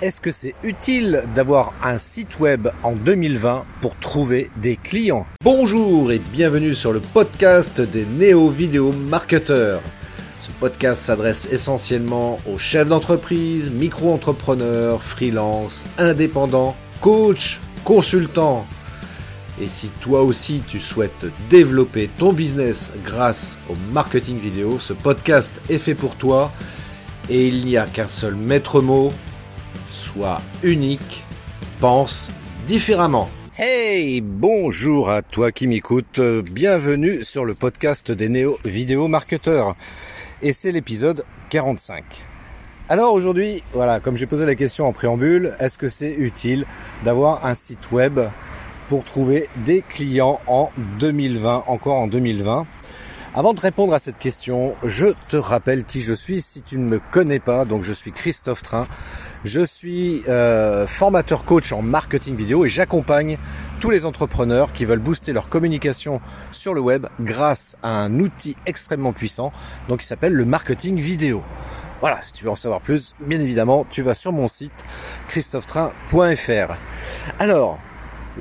Est-ce que c'est utile d'avoir un site web en 2020 pour trouver des clients? Bonjour et bienvenue sur le podcast des néo-vidéo marketeurs. Ce podcast s'adresse essentiellement aux chefs d'entreprise, micro-entrepreneurs, freelance, indépendants, coachs, consultants. Et si toi aussi tu souhaites développer ton business grâce au marketing vidéo, ce podcast est fait pour toi et il n'y a qu'un seul maître mot, sois unique, pense différemment. Hey, bonjour à toi qui m'écoutes, bienvenue sur le podcast des néo vidéo marketeurs. Et c'est l'épisode 45. Alors aujourd'hui, voilà, comme j'ai posé la question en préambule, est-ce que c'est utile d'avoir un site web pour trouver des clients en 2020, encore en 2020 avant de répondre à cette question, je te rappelle qui je suis si tu ne me connais pas. Donc je suis Christophe Train. Je suis euh, formateur coach en marketing vidéo et j'accompagne tous les entrepreneurs qui veulent booster leur communication sur le web grâce à un outil extrêmement puissant, donc qui s'appelle le marketing vidéo. Voilà, si tu veux en savoir plus, bien évidemment, tu vas sur mon site christophetrain.fr. Alors,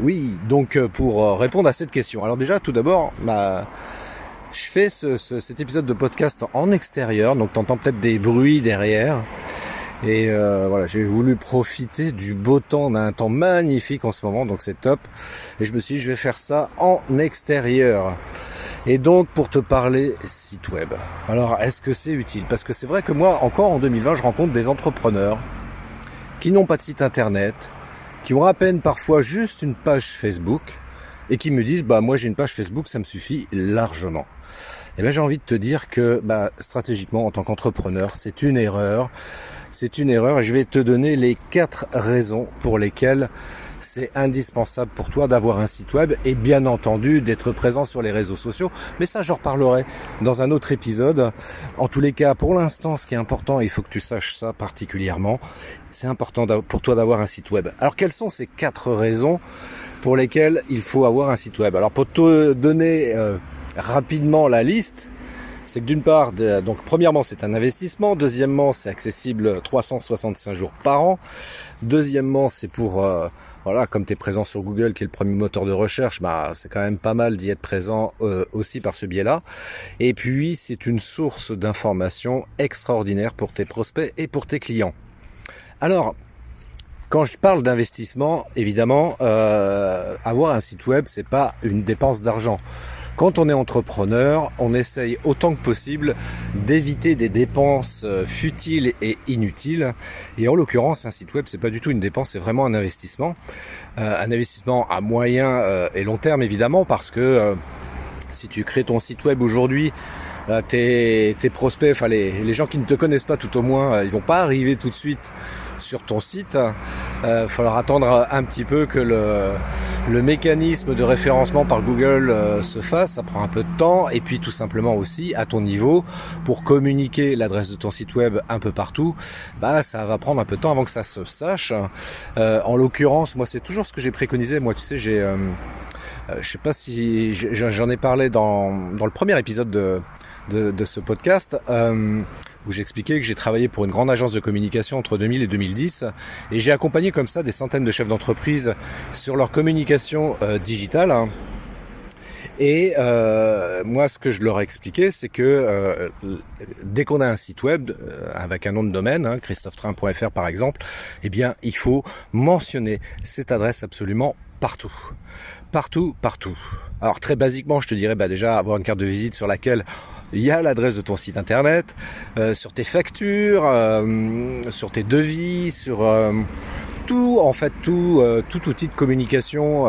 oui, donc euh, pour euh, répondre à cette question. Alors déjà, tout d'abord, je fais ce, cet épisode de podcast en extérieur, donc tu entends peut-être des bruits derrière. Et euh, voilà, j'ai voulu profiter du beau temps, d'un temps magnifique en ce moment, donc c'est top. Et je me suis dit, je vais faire ça en extérieur. Et donc pour te parler site web. Alors est-ce que c'est utile? Parce que c'est vrai que moi, encore en 2020, je rencontre des entrepreneurs qui n'ont pas de site internet, qui ont à peine parfois juste une page Facebook et qui me disent bah moi j'ai une page Facebook, ça me suffit largement. Et bien j'ai envie de te dire que bah, stratégiquement en tant qu'entrepreneur, c'est une erreur. C'est une erreur je vais te donner les quatre raisons pour lesquelles c'est indispensable pour toi d'avoir un site web et bien entendu d'être présent sur les réseaux sociaux. Mais ça, j'en reparlerai dans un autre épisode. En tous les cas, pour l'instant, ce qui est important, il faut que tu saches ça particulièrement, c'est important pour toi d'avoir un site web. Alors, quelles sont ces quatre raisons pour lesquelles il faut avoir un site web? Alors, pour te donner euh, rapidement la liste, c'est que d'une part, donc premièrement, c'est un investissement. Deuxièmement, c'est accessible 365 jours par an. Deuxièmement, c'est pour euh, voilà, comme tu es présent sur Google, qui est le premier moteur de recherche, bah c'est quand même pas mal d'y être présent euh, aussi par ce biais-là. Et puis, c'est une source d'information extraordinaire pour tes prospects et pour tes clients. Alors, quand je parle d'investissement, évidemment, euh, avoir un site web, c'est pas une dépense d'argent. Quand on est entrepreneur, on essaye autant que possible d'éviter des dépenses euh, futiles et inutiles. Et en l'occurrence, un site web, c'est pas du tout une dépense, c'est vraiment un investissement. Euh, un investissement à moyen euh, et long terme, évidemment, parce que si tu crées ton site web aujourd'hui, tes, tes, prospects, enfin les, les, gens qui ne te connaissent pas tout au moins, ils vont pas arriver tout de suite sur ton site. Il euh, falloir attendre un petit peu que le, le mécanisme de référencement par Google euh, se fasse, ça prend un peu de temps, et puis tout simplement aussi à ton niveau, pour communiquer l'adresse de ton site web un peu partout, bah ça va prendre un peu de temps avant que ça se sache. Euh, en l'occurrence, moi c'est toujours ce que j'ai préconisé, moi tu sais j'ai... Euh, je sais pas si j'en ai parlé dans, dans le premier épisode de, de, ce podcast. Euh, où j'expliquais que j'ai travaillé pour une grande agence de communication entre 2000 et 2010 et j'ai accompagné comme ça des centaines de chefs d'entreprise sur leur communication euh, digitale. Et euh, moi, ce que je leur ai expliqué, c'est que euh, dès qu'on a un site web avec un nom de domaine, hein, christophetrain.fr par exemple, eh bien, il faut mentionner cette adresse absolument partout. Partout, partout. Alors très basiquement, je te dirais bah, déjà avoir une carte de visite sur laquelle il y a l'adresse de ton site internet, euh, sur tes factures, euh, sur tes devis, sur euh, tout, en fait, tout, tout outil de communication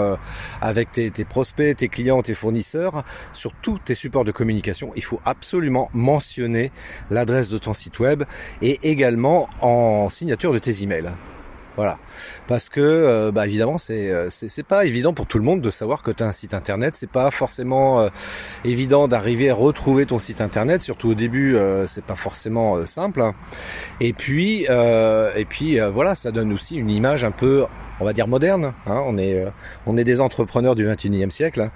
avec tes, tes, prospects, tes clients, tes fournisseurs, sur tous tes supports de communication, il faut absolument mentionner l'adresse de ton site web et également en signature de tes emails. Voilà. Parce que, euh, bah, évidemment, euh, c'est c'est pas évident pour tout le monde de savoir que tu as un site internet. C'est pas forcément euh, évident d'arriver à retrouver ton site internet. Surtout au début, c'est pas forcément simple. Et puis, et puis, voilà, ça donne aussi une image un peu on va dire moderne. Hein. on est euh, on est des entrepreneurs du 21e siècle hein.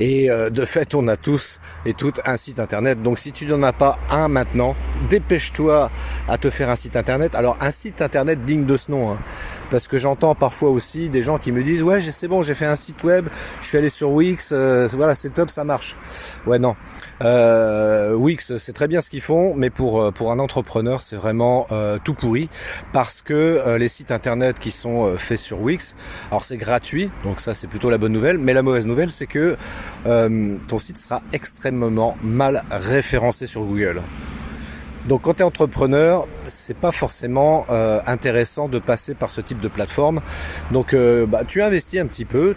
et euh, de fait on a tous et toutes un site internet. Donc si tu n'en as pas un maintenant, dépêche-toi à te faire un site internet. Alors un site internet digne de ce nom. Hein parce que j'entends parfois aussi des gens qui me disent ouais c'est bon j'ai fait un site web, je suis allé sur Wix, euh, voilà c'est top ça marche. Ouais non, euh, Wix c'est très bien ce qu'ils font, mais pour euh, pour un entrepreneur c'est vraiment euh, tout pourri parce que les sites internet qui sont faits sur Wix, alors c'est gratuit donc ça c'est plutôt la bonne nouvelle, mais la mauvaise nouvelle c'est que ton site sera extrêmement mal référencé sur Google. Donc quand tu es entrepreneur, c'est pas forcément euh, intéressant de passer par ce type de plateforme. Donc euh, bah, tu investis un petit peu.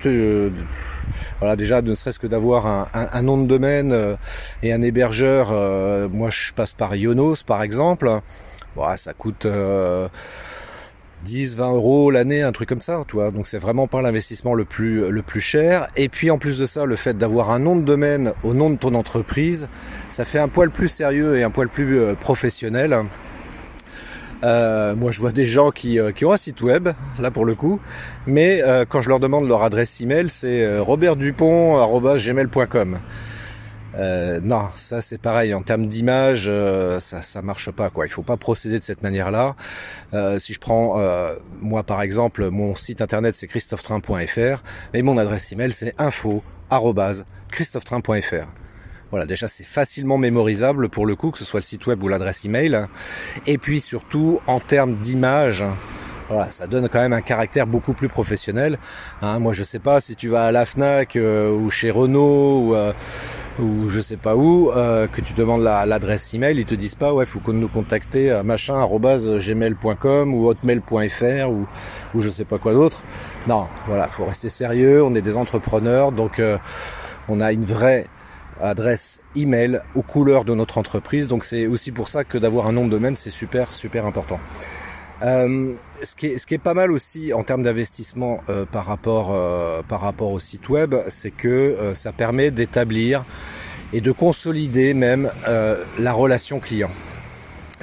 voilà déjà ne serait-ce que d'avoir un, nom de domaine euh, et un hébergeur. moi je passe par Ionos par exemple. Bon, ça coûte 10, 20 euros l'année, un truc comme ça, tu vois. Donc c'est vraiment pas l'investissement le plus le plus cher. Et puis en plus de ça, le fait d'avoir un nom de domaine au nom de ton entreprise, ça fait un poil plus sérieux et un poil plus euh, professionnel. Euh, moi, je vois des gens qui, euh, qui, ont un site web, là pour le coup, mais quand je leur demande leur adresse email, c'est robertdupont@gmail.com. Euh, non, ça c'est pareil en termes d'image, euh, ça ça marche pas quoi. Il faut pas procéder de cette manière-là. Euh, si je prends moi par exemple, mon site internet c'est christophetrain.fr et mon adresse email c'est info@christophetrain.fr. Voilà, déjà c'est facilement mémorisable pour le coup, que ce soit le site web ou l'adresse email. Et puis surtout en termes d'image, voilà, ça donne quand même un caractère beaucoup plus professionnel. Hein, moi je sais pas si tu vas à la Fnac ou chez Renault ou ou je sais pas où, euh, que tu demandes l'adresse email, ils te disent pas ouais faut qu'on nous contacter à machin gmail.com ou hotmail.fr ou ou je sais pas quoi d'autre. Non, voilà, faut rester sérieux. On est des entrepreneurs, donc euh, on a une vraie adresse email aux couleurs de notre entreprise. Donc c'est aussi pour ça que d'avoir un nom de domaine c'est super super important. Euh, ce, qui est, pas mal aussi en termes d'investissement euh, par rapport euh, par rapport au site web, c'est que ça permet d'établir et de consolider même la relation client.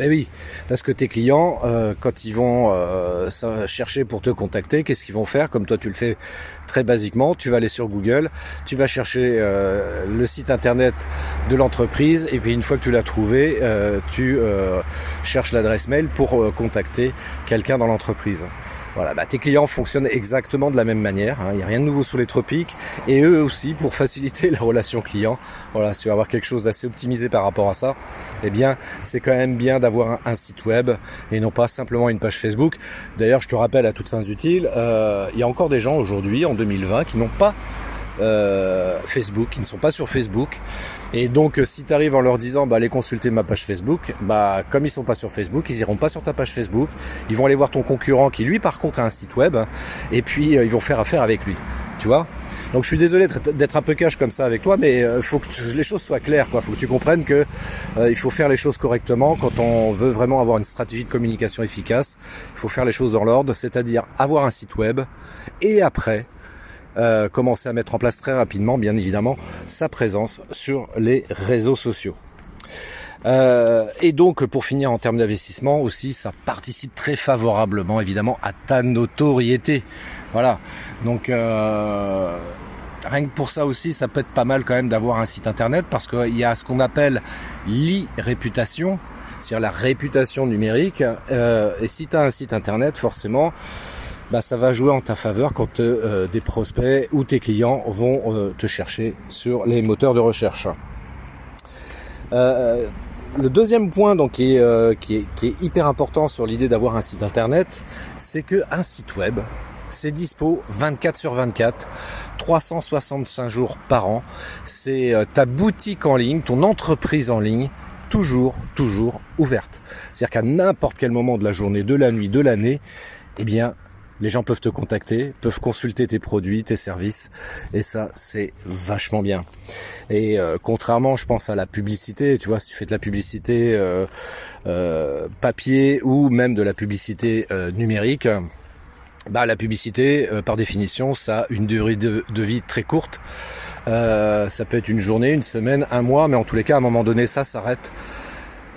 Eh oui, parce que tes clients, euh, quand ils vont euh, chercher pour te contacter, qu'est-ce qu'ils vont faire? Comme toi tu le fais très basiquement, tu vas aller sur Google, tu vas chercher euh, le site internet de l'entreprise, et puis une fois que tu l'as trouvé, tu cherches l'adresse mail pour contacter quelqu'un dans l'entreprise. Voilà, bah, tes clients fonctionnent exactement de la même manière. Hein. Il n'y a rien de nouveau sous les tropiques. Et eux aussi, pour faciliter la relation client, voilà, si tu veux avoir quelque chose d'assez optimisé par rapport à ça, eh bien, c'est quand même bien d'avoir un, site web et non pas simplement une page Facebook. D'ailleurs, je te rappelle à toutes fins utiles, euh, il y a encore des gens aujourd'hui, en 2020, qui n'ont pas euh, Facebook, qui ne sont pas sur Facebook. Et donc, euh, si tu arrives en leur disant, bah, allez consulter ma page Facebook, bah, comme ils sont pas sur Facebook, ils iront pas sur ta page Facebook. Ils vont aller voir ton concurrent qui, lui, par contre, a un site web. Et puis, euh, ils vont faire affaire avec lui. Tu vois? Donc je suis désolé d'être un peu cash comme ça avec toi, mais faut que les choses soient claires. Quoi. faut que tu comprennes que il faut faire les choses correctement quand on veut vraiment avoir une stratégie de communication efficace. Il faut faire les choses dans l'ordre, c'est-à-dire avoir un site web et après euh, commencer à mettre en place très rapidement, bien évidemment, sa présence sur les réseaux sociaux. Euh, et donc, pour finir en termes d'investissement aussi, ça participe très favorablement, évidemment, à ta notoriété. Voilà. Donc, euh, rien que pour ça aussi, ça peut être pas mal quand même d'avoir un site internet parce qu'il y a ce qu'on appelle l'e-réputation, c'est-à-dire la réputation numérique. et si tu as un site internet, forcément, bah, ça va jouer en ta faveur quand euh, des prospects ou tes clients vont euh, te chercher sur les moteurs de recherche. Euh, le deuxième point donc qui est, qui est, hyper important sur l'idée d'avoir un site internet, c'est que un site web, c'est dispo 24 sur 24, 365 jours par an. C'est ta boutique en ligne, ton entreprise en ligne, toujours, toujours ouverte. C'est-à-dire qu'à n'importe quel moment de la journée, de la nuit, de l'année, eh bien, les gens peuvent te contacter, peuvent consulter tes produits, tes services, et ça c'est vachement bien. Et euh, contrairement, je pense à la publicité, tu vois, si tu fais de la publicité euh, euh, papier ou même de la publicité numérique, bah la publicité, par définition, ça a une durée de, de vie très courte. ça peut être une journée, une semaine, un mois, mais en tous les cas, à un moment donné, ça s'arrête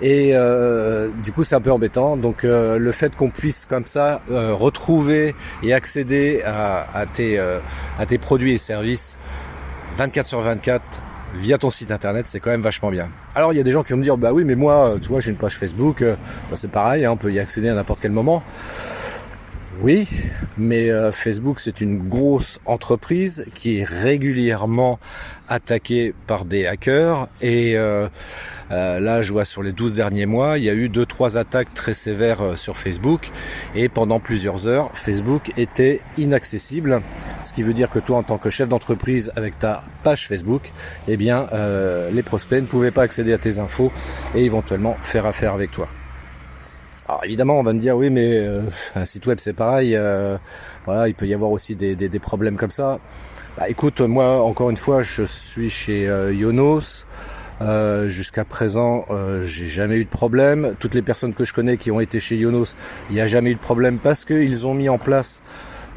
Et euh, du coup, c'est un peu embêtant. Donc, euh, le fait qu'on puisse comme ça euh, retrouver et accéder à, tes produits et services 24 sur 24 via ton site internet, c'est quand même vachement bien. Alors, il y a des gens qui vont me dire, bah oui, mais moi, tu vois, j'ai une page Facebook, bah, c'est pareil, hein, on peut y accéder à n'importe quel moment. Oui, mais Facebook c'est une grosse entreprise qui est régulièrement attaquée par des hackers et euh, euh, là, je vois sur les 12 derniers mois, il y a eu deux trois attaques très sévères euh, sur Facebook et pendant plusieurs heures, Facebook était inaccessible. Ce qui veut dire que toi, en tant que chef d'entreprise avec ta page Facebook, eh bien, euh, les prospects ne pouvaient pas accéder à tes infos et éventuellement faire affaire avec toi. Alors évidemment, on va me dire oui, mais un site web c'est pareil. voilà, il peut y avoir aussi des, des, problèmes comme ça. Bah, écoute, moi encore une fois, je suis chez Yonos. Euh, jusqu'à présent, euh, j'ai jamais eu de problème. Toutes les personnes que je connais qui ont été chez Yonos, il n'y a jamais eu de problème parce qu'ils ont mis en place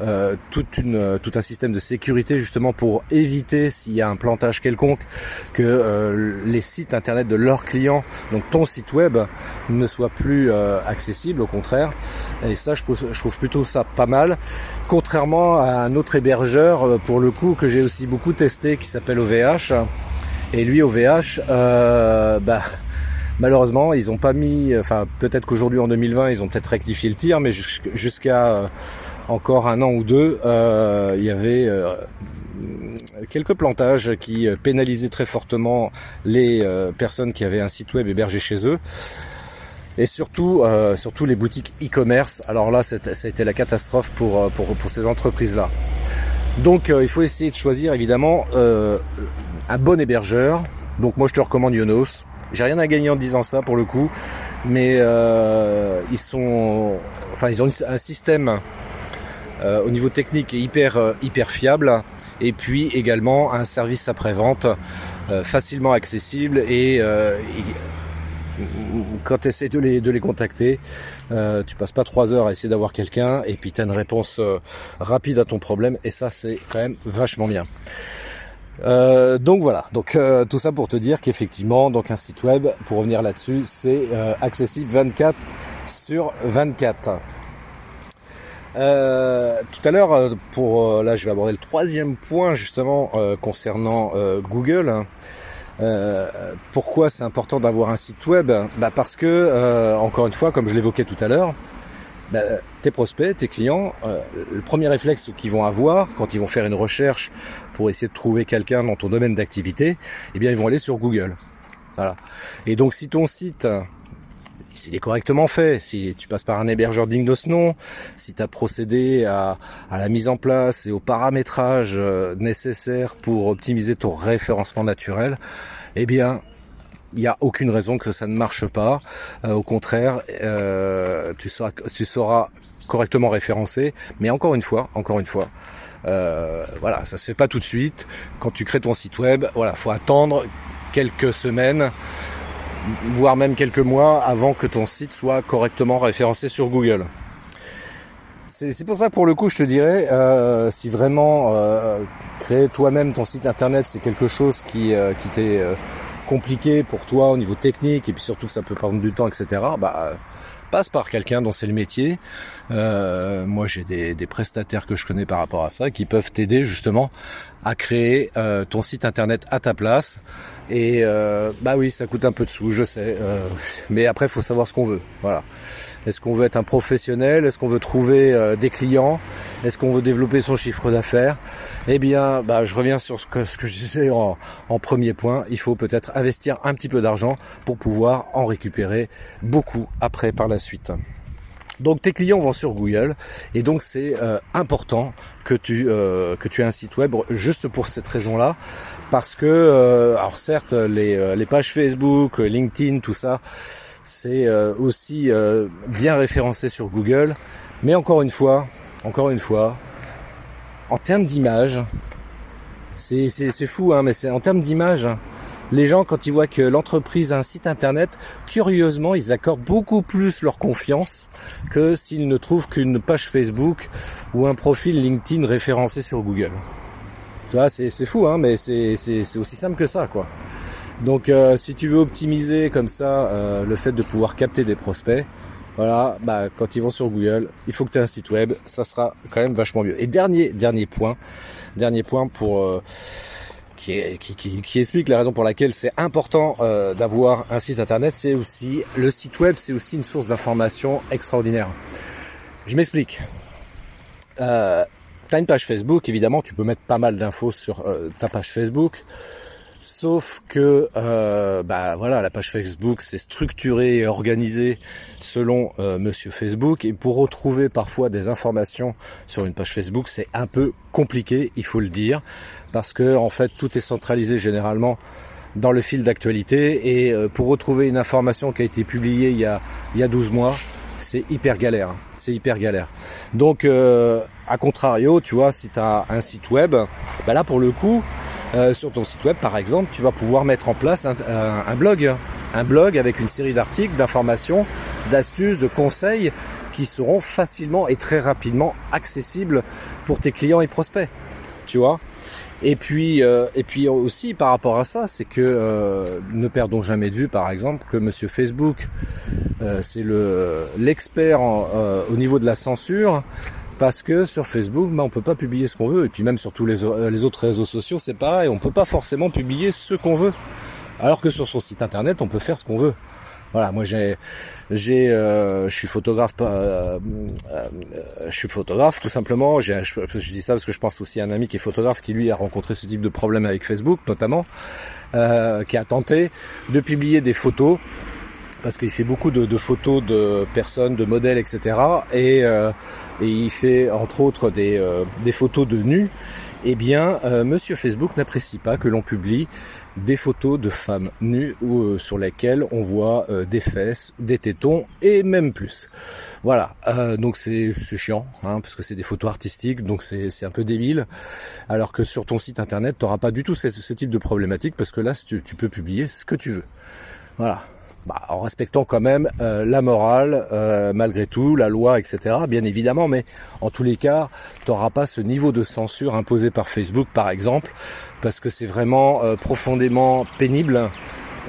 euh, une, tout un système de sécurité justement pour éviter s'il y a un plantage quelconque que les sites internet de leurs clients, donc ton site web, ne soit plus accessible. Au contraire, et ça, je trouve, je trouve plutôt ça pas mal. Contrairement à un autre hébergeur, pour le coup, que j'ai aussi beaucoup testé, qui s'appelle OVH et lui au VH, euh, bah malheureusement ils ont pas mis, enfin peut-être qu'aujourd'hui en 2020 ils ont peut-être rectifié le tir, mais jusqu'à euh, encore un an ou deux, euh, il y avait quelques plantages qui pénalisaient très fortement les personnes qui avaient un site web hébergé chez eux. Et surtout, surtout les boutiques e-commerce. Alors là, ça a été la catastrophe pour, pour, ces entreprises-là. Donc il faut essayer de choisir évidemment un bon hébergeur. Donc moi je te recommande Yonos. J'ai rien à gagner en disant ça pour le coup, mais euh, ils sont, enfin ils ont un système euh, au niveau technique hyper euh, hyper fiable, et puis également un service après vente facilement accessible et, quand tu essaies de les, de les contacter, tu passes pas trois heures à essayer d'avoir quelqu'un et puis tu as une réponse rapide à ton problème et ça c'est quand même vachement bien. Euh, donc voilà, donc euh, tout ça pour te dire qu'effectivement, donc un site web, pour revenir là-dessus, c'est euh, accessible 24 sur 24. Tout à l'heure, pour là, je vais aborder le troisième point justement concernant Google. pourquoi c'est important d'avoir un site web? Bah Parce que, encore une fois, comme je l'évoquais tout à l'heure, bah, tes prospects, tes clients, le premier réflexe qu'ils vont avoir quand ils vont faire une recherche pour essayer de trouver quelqu'un dans ton domaine d'activité, eh bien ils vont aller sur Google. Voilà. Et donc si ton site s'il est correctement fait, si tu passes par un hébergeur digne de ce nom, si tu as procédé à, la mise en place et au paramétrage euh, nécessaire pour optimiser ton référencement naturel, eh bien, il n'y a aucune raison que ça ne marche pas. Euh, au contraire, euh, tu, seras, correctement référencé. Mais encore une fois, encore une fois, voilà, ça se fait pas tout de suite. Quand tu crées ton site web, voilà, faut attendre quelques semaines, voire même quelques mois avant que ton site soit correctement référencé sur Google. C'est pour ça pour le coup je te dirais euh, si vraiment euh, créer toi-même ton site internet c'est quelque chose qui, qui t'est compliqué pour toi au niveau technique et puis surtout que ça peut prendre du temps etc. Bah passe par quelqu'un dont c'est le métier. Euh, moi, j'ai des, prestataires que je connais par rapport à ça qui peuvent t'aider justement à créer euh, ton site internet à ta place. Et euh, bah oui, ça coûte un peu de sous, je sais. mais après, il faut savoir ce qu'on veut. Voilà. Est-ce qu'on veut être un professionnel? Est-ce qu'on veut trouver des clients? Est-ce qu'on veut développer son chiffre d'affaires? Eh bien, bah, je reviens sur ce que, ce que je disais en, en premier point. Il faut peut-être investir un petit peu d'argent pour pouvoir en récupérer beaucoup après par la suite. Donc tes clients vont sur Google. Et donc c'est euh, important que tu euh, que tu aies un site web juste pour cette raison-là. Parce que euh, alors certes les, les pages Facebook, LinkedIn, tout ça c'est aussi bien référencé sur Google, mais encore une fois, encore une fois, en termes d'image, c'est c'est fou hein, mais c'est en termes d'image les gens, quand ils voient que l'entreprise a un site internet, curieusement, ils accordent beaucoup plus leur confiance que s'ils ne trouvent qu'une page Facebook ou un profil LinkedIn référencé sur Google. Tu vois, c'est fou, hein, mais c'est aussi simple que ça, quoi. Donc euh, si tu veux optimiser comme ça euh, le fait de pouvoir capter des prospects, voilà, bah quand ils vont sur Google, il faut que tu aies un site web, ça sera quand même vachement mieux. Et dernier dernier point, dernier point pour euh, qui, qui, qui, explique la raison pour laquelle c'est important d'avoir un site internet, c'est aussi le site web, c'est aussi une source d'information extraordinaire. Je m'explique. Euh, T'as une page Facebook, évidemment, tu peux mettre pas mal d'infos sur ta page Facebook. Sauf que, euh, bah voilà, la page Facebook c'est structuré et organisé selon euh, Monsieur Facebook, et pour retrouver parfois des informations sur une page Facebook, c'est un peu compliqué, il faut le dire, parce que en fait tout est centralisé généralement dans le fil d'actualité, et euh, pour retrouver une information qui a été publiée il y a il y a 12 mois, c'est hyper galère, hein. c'est hyper galère. Donc, euh, à contrario, tu vois, si tu as un site web, bah là pour le coup, euh, sur ton site web, par exemple, tu vas pouvoir mettre en place un, blog, un blog avec une série d'articles, d'informations, d'astuces, de conseils qui seront facilement et très rapidement accessibles pour tes clients et prospects. Tu vois? Et puis, euh, et puis aussi par rapport à ça, c'est que euh, ne perdons jamais de vue, par exemple, que Monsieur Facebook, c'est le l'expert au niveau de la censure parce que sur Facebook, bah, on peut pas publier ce qu'on veut, et puis même sur tous les, les autres réseaux sociaux, c'est pareil, on peut pas forcément publier ce qu'on veut, alors que sur son site internet, on peut faire ce qu'on veut. Voilà, moi j'ai, j'ai, euh, je suis photographe, euh, euh, je suis photographe tout simplement. Je, je, dis ça parce que je pense aussi à un ami qui est photographe qui lui a rencontré ce type de problème avec Facebook notamment, qui a tenté de publier des photos parce qu'il fait beaucoup de, photos de personnes, de modèles, etc. Et, euh, et il fait entre autres des, euh, des photos de nus. Eh bien, euh, Monsieur Facebook n'apprécie pas que l'on publie des photos de femmes nues ou sur lesquelles on voit des fesses, des tétons et même plus. Voilà, donc c'est chiant, hein, parce que c'est des photos artistiques, donc c'est un peu débile. Alors que sur ton site internet, tu n'auras pas du tout ce, ce, type de problématique, parce que là, tu, tu peux publier ce que tu veux. Voilà, bah, en respectant quand même euh, la morale, euh, malgré tout, la loi, etc. Bien évidemment, mais en tous les cas, tu n'auras pas ce niveau de censure imposé par Facebook, par exemple, parce que c'est vraiment euh, profondément pénible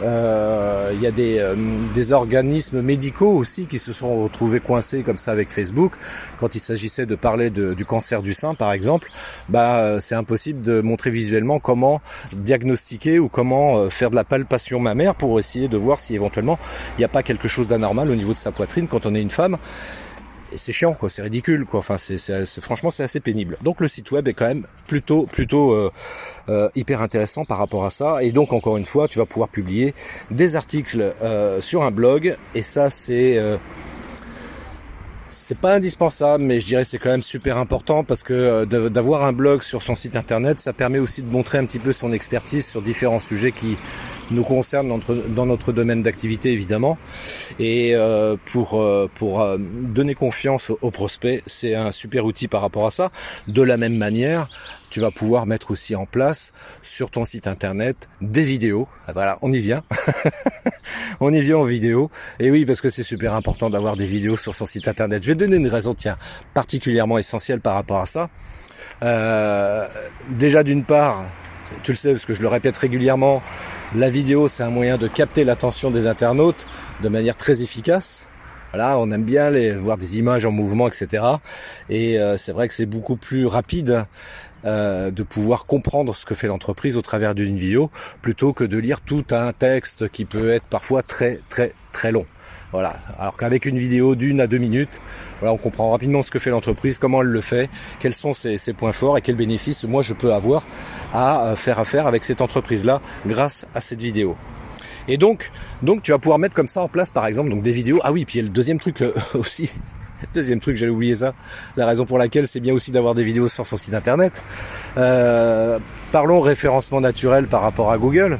il y a des, euh, des, organismes médicaux aussi qui se sont retrouvés coincés comme ça avec Facebook. Quand il s'agissait de parler du cancer du sein, par exemple, bah euh, c'est impossible de montrer visuellement comment diagnostiquer ou comment faire de la palpation mammaire pour essayer de voir si éventuellement il n'y a pas quelque chose d'anormal au niveau de sa poitrine quand on est une femme et c'est chiant quoi, c'est ridicule quoi. Enfin c'est, franchement c'est assez pénible. Donc le site web est quand même plutôt plutôt euh, euh, hyper intéressant par rapport à ça. Et donc encore une fois tu vas pouvoir publier des articles euh, sur un blog et ça c'est c'est pas indispensable, mais je dirais c'est quand même super important parce que d'avoir un blog sur son site internet, ça permet aussi de montrer un petit peu son expertise sur différents sujets qui nous concerne dans notre domaine d'activité évidemment. Et euh, pour, euh, pour euh, donner confiance aux prospects, c'est un super outil par rapport à ça. De la même manière, tu vas pouvoir mettre aussi en place sur ton site internet des vidéos. Ah, voilà, on y vient. on y vient en vidéo. Et oui, parce que c'est super important d'avoir des vidéos sur son site internet. Je vais donner une raison, tiens, particulièrement essentielle par rapport à ça. Euh, déjà d'une part, tu le sais parce que je le répète régulièrement, la vidéo, c'est un moyen de capter l'attention des internautes de manière très efficace. Voilà, on aime bien les, voir des images en mouvement, etc. Et euh, c'est vrai que c'est beaucoup plus rapide euh, de pouvoir comprendre ce que fait l'entreprise au travers d'une vidéo, plutôt que de lire tout un texte qui peut être parfois très très très long. Voilà. Alors qu'avec une vidéo d'une à deux minutes, voilà, on comprend rapidement ce que fait l'entreprise, comment elle le fait, quels sont ses, points forts et quels bénéfices moi je peux avoir à euh, faire affaire avec cette entreprise-là grâce à cette vidéo. Et donc, donc tu vas pouvoir mettre comme ça en place, par exemple, donc des vidéos. Ah oui, puis il y a le deuxième truc euh, aussi. Deuxième truc, j'allais oublier ça. La raison pour laquelle c'est bien aussi d'avoir des vidéos sur son site internet. Euh, parlons référencement naturel par rapport à Google.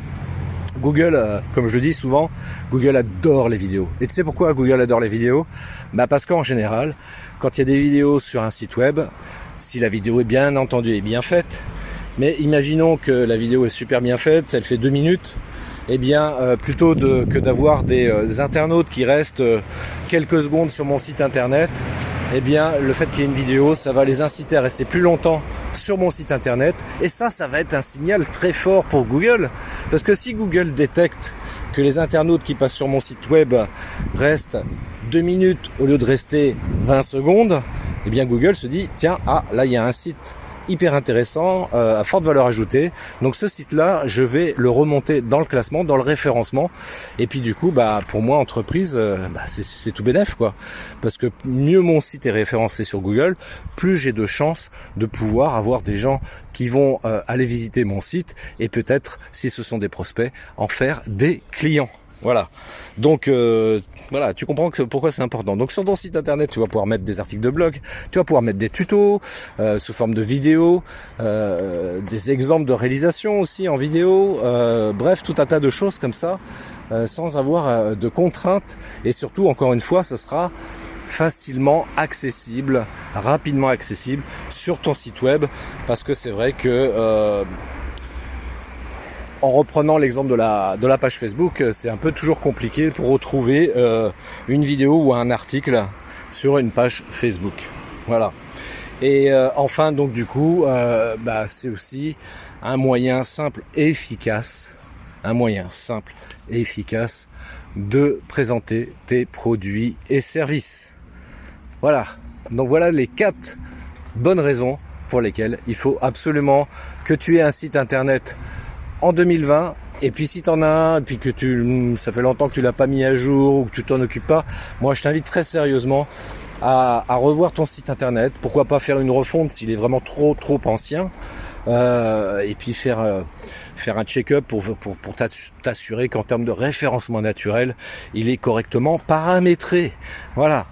Google, euh, comme je le dis souvent, Google adore les vidéos. Et tu sais pourquoi Google adore les vidéos? Bah parce qu'en général, quand il y a des vidéos sur un site web, si la vidéo est bien entendue et bien faite, mais imaginons que la vidéo est super bien faite, elle fait deux minutes, eh bien euh, plutôt que d'avoir des, euh, internautes qui restent quelques secondes sur mon site internet, eh bien le fait qu'il y ait une vidéo, ça va les inciter à rester plus longtemps sur mon site internet. Et ça, ça va être un signal très fort pour Google. Parce que si Google détecte que les internautes qui passent sur mon site web restent 2 minutes au lieu de rester 20 secondes, eh bien Google se dit, tiens, ah, là il y a un site hyper intéressant, euh, à forte valeur ajoutée. Donc ce site-là, je vais le remonter dans le classement, dans le référencement. Et puis du coup, bah pour moi entreprise, euh, bah, c'est tout bénef quoi. Parce que mieux mon site est référencé sur Google, plus j'ai de chances de pouvoir avoir des gens qui vont euh, aller visiter mon site et peut-être, si ce sont des prospects, en faire des clients. Voilà. Donc euh, voilà, tu comprends que pourquoi c'est important. Donc sur ton site internet, tu vas pouvoir mettre des articles de blog, tu vas pouvoir mettre des tutos euh, sous forme de vidéos, euh, des exemples de réalisation aussi en vidéo, bref, tout un tas de choses comme ça, sans avoir de contraintes. Et surtout, encore une fois, ce sera facilement accessible, rapidement accessible sur ton site web, parce que c'est vrai que en reprenant l'exemple de la, de la page Facebook, c'est un peu toujours compliqué pour retrouver euh, une vidéo ou un article sur une page Facebook. Voilà. Et euh, enfin, donc du coup, euh, bah, c'est aussi un moyen simple et efficace, un moyen simple et efficace de présenter tes produits et services. Voilà. Donc voilà les quatre bonnes raisons pour lesquelles il faut absolument que tu aies un site internet en 2020. Et puis si t'en as un, et puis que tu, ça fait longtemps que tu l'as pas mis à jour ou que tu t'en occupes pas, moi je t'invite très sérieusement à, revoir ton site internet. Pourquoi pas faire une refonte s'il est vraiment trop trop ancien. Euh, et puis faire euh, faire un check-up pour pour, pour t'assurer qu'en termes de référencement naturel, il est correctement paramétré. Voilà.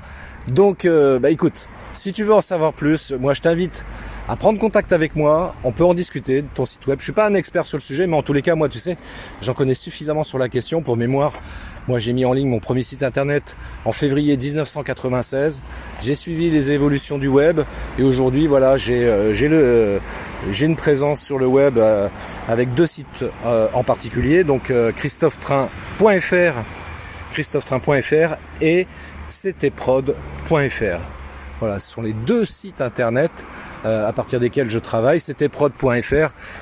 Donc euh, bah écoute, si tu veux en savoir plus, moi je t'invite à prendre contact avec moi. On peut en discuter de ton site web. Je suis pas un expert sur le sujet, mais en tous les cas, moi, tu sais, j'en connais suffisamment sur la question pour mémoire. Moi, j'ai mis en ligne mon premier site internet en février 1996. J'ai suivi les évolutions du web et aujourd'hui, voilà, j'ai euh, le euh, j'ai une présence sur le web euh, avec deux sites en particulier, donc christophetrain.fr, christophetrain.fr et ctprod.fr. Voilà, ce sont les deux sites internet euh, à partir desquels je travaille. C'était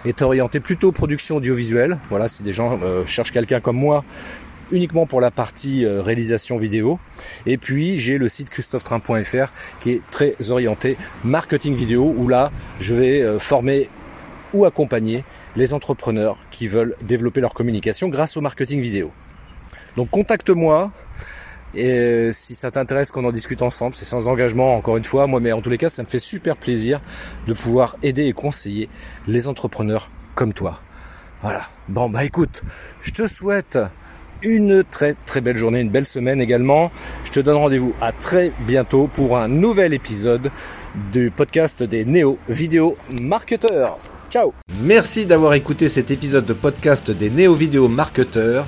est orienté plutôt production audiovisuelle. Voilà, si des gens euh, cherchent quelqu'un comme moi uniquement pour la partie euh, réalisation vidéo. Et puis j'ai le site christophetrain.fr qui est très orienté marketing vidéo où là je vais former ou accompagner les entrepreneurs qui veulent développer leur communication grâce au marketing vidéo. Donc contacte-moi, et euh, si ça t'intéresse qu'on en discute ensemble, c'est sans engagement encore une fois, moi mais en tous les cas ça me fait super plaisir de pouvoir aider et conseiller les entrepreneurs comme toi. Voilà. Bon bah écoute, je te souhaite une très très belle journée, une belle semaine également. Je te donne rendez-vous à très bientôt pour un nouvel épisode du podcast des Néo Vidéo Marketeurs. Ciao Merci d'avoir écouté cet épisode de podcast des Néo Vidéo Marketeurs.